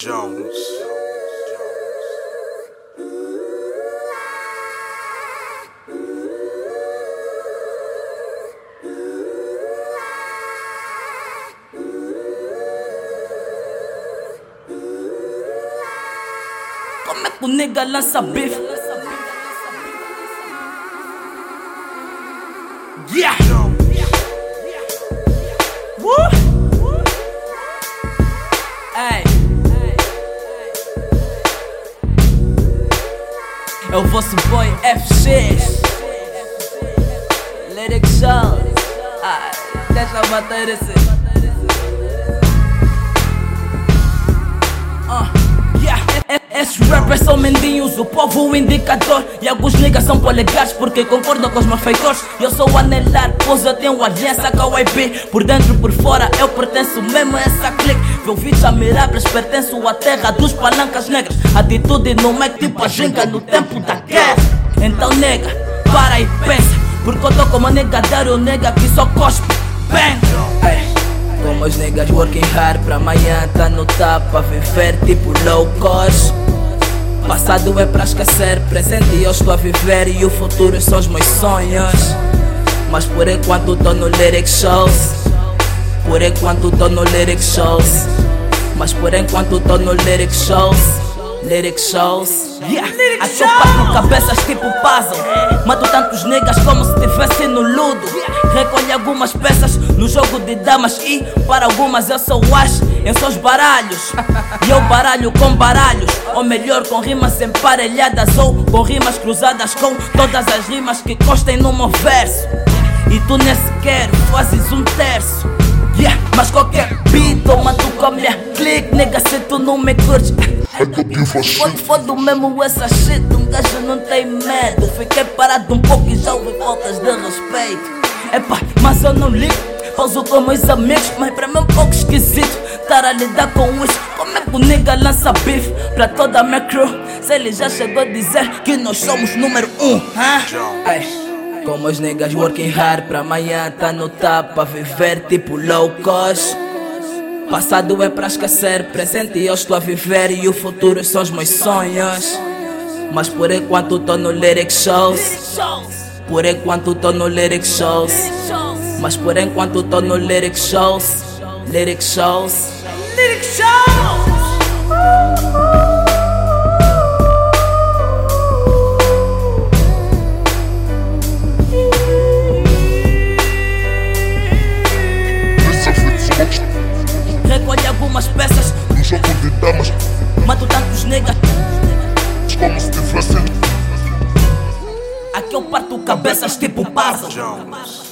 Jones. Como é que o nega lança bife? Yeah! É o vosso boy FX Lyric Show Ai, deixa eu bater esse rappers são mendinhos, o povo o indicador. E alguns niggas são polegares porque concordam com os meus feitores. Eu sou anelar, pois eu tenho aliança com a YB Por dentro por fora eu pertenço mesmo a essa clique. Viu vídeos admiráveis, pertenço à terra dos palancas negras. Atitude no é tipo a ginga no tempo da guerra. Então nega, para e pensa. Porque eu tô como negadário, nega que só cospe. Bang! Ei. Como os niggas working hard pra amanhã tá no tapa Viver tipo low cost Passado é pra esquecer, presente eu estou a viver E o futuro são os meus sonhos. Mas por enquanto tô no lyric shows. Por enquanto tô no lyric shows. Mas por enquanto tô no lyric shows Lyric shows. Yeah, aqui eu parto cabeças tipo puzzle. Mato tantos niggas como se tivesse no ludo. Recolho algumas peças no jogo de damas E para algumas eu sou o as em seus baralhos. E eu baralho com baralhos. Ou melhor com rimas emparelhadas Ou com rimas cruzadas com todas as rimas que constem no meu verso. E tu nem sequer fazes um terço. Yeah, mas qualquer beat eu mato com a minha Nega se tu não me a quando fodo mesmo essa shit, um gajo não tem medo. Fiquei parado um pouco e já ouvi faltas de respeito. Epá, mas eu não ligo, pauso com meus amigos. Mas pra mim é um pouco esquisito estar a lidar com isso. Como é que o nigga lança bife pra toda a minha crew? Se ele já chegou a dizer que nós somos número um, hã? Como os niggas working hard pra amanhã tá no tapa, viver tipo low cost. Passado é pra esquecer, presente eu estou a viver e o futuro são os meus sonhos. Mas por enquanto tô no lyric shows. Por enquanto tô no lyric shows. Mas por enquanto tô no lyric shows. Lyric shows. Lyric shows! Algumas peças, um jogo de damas mato tantos niggas. como se tivesse Aqui eu parto cabeças tipo. Jones.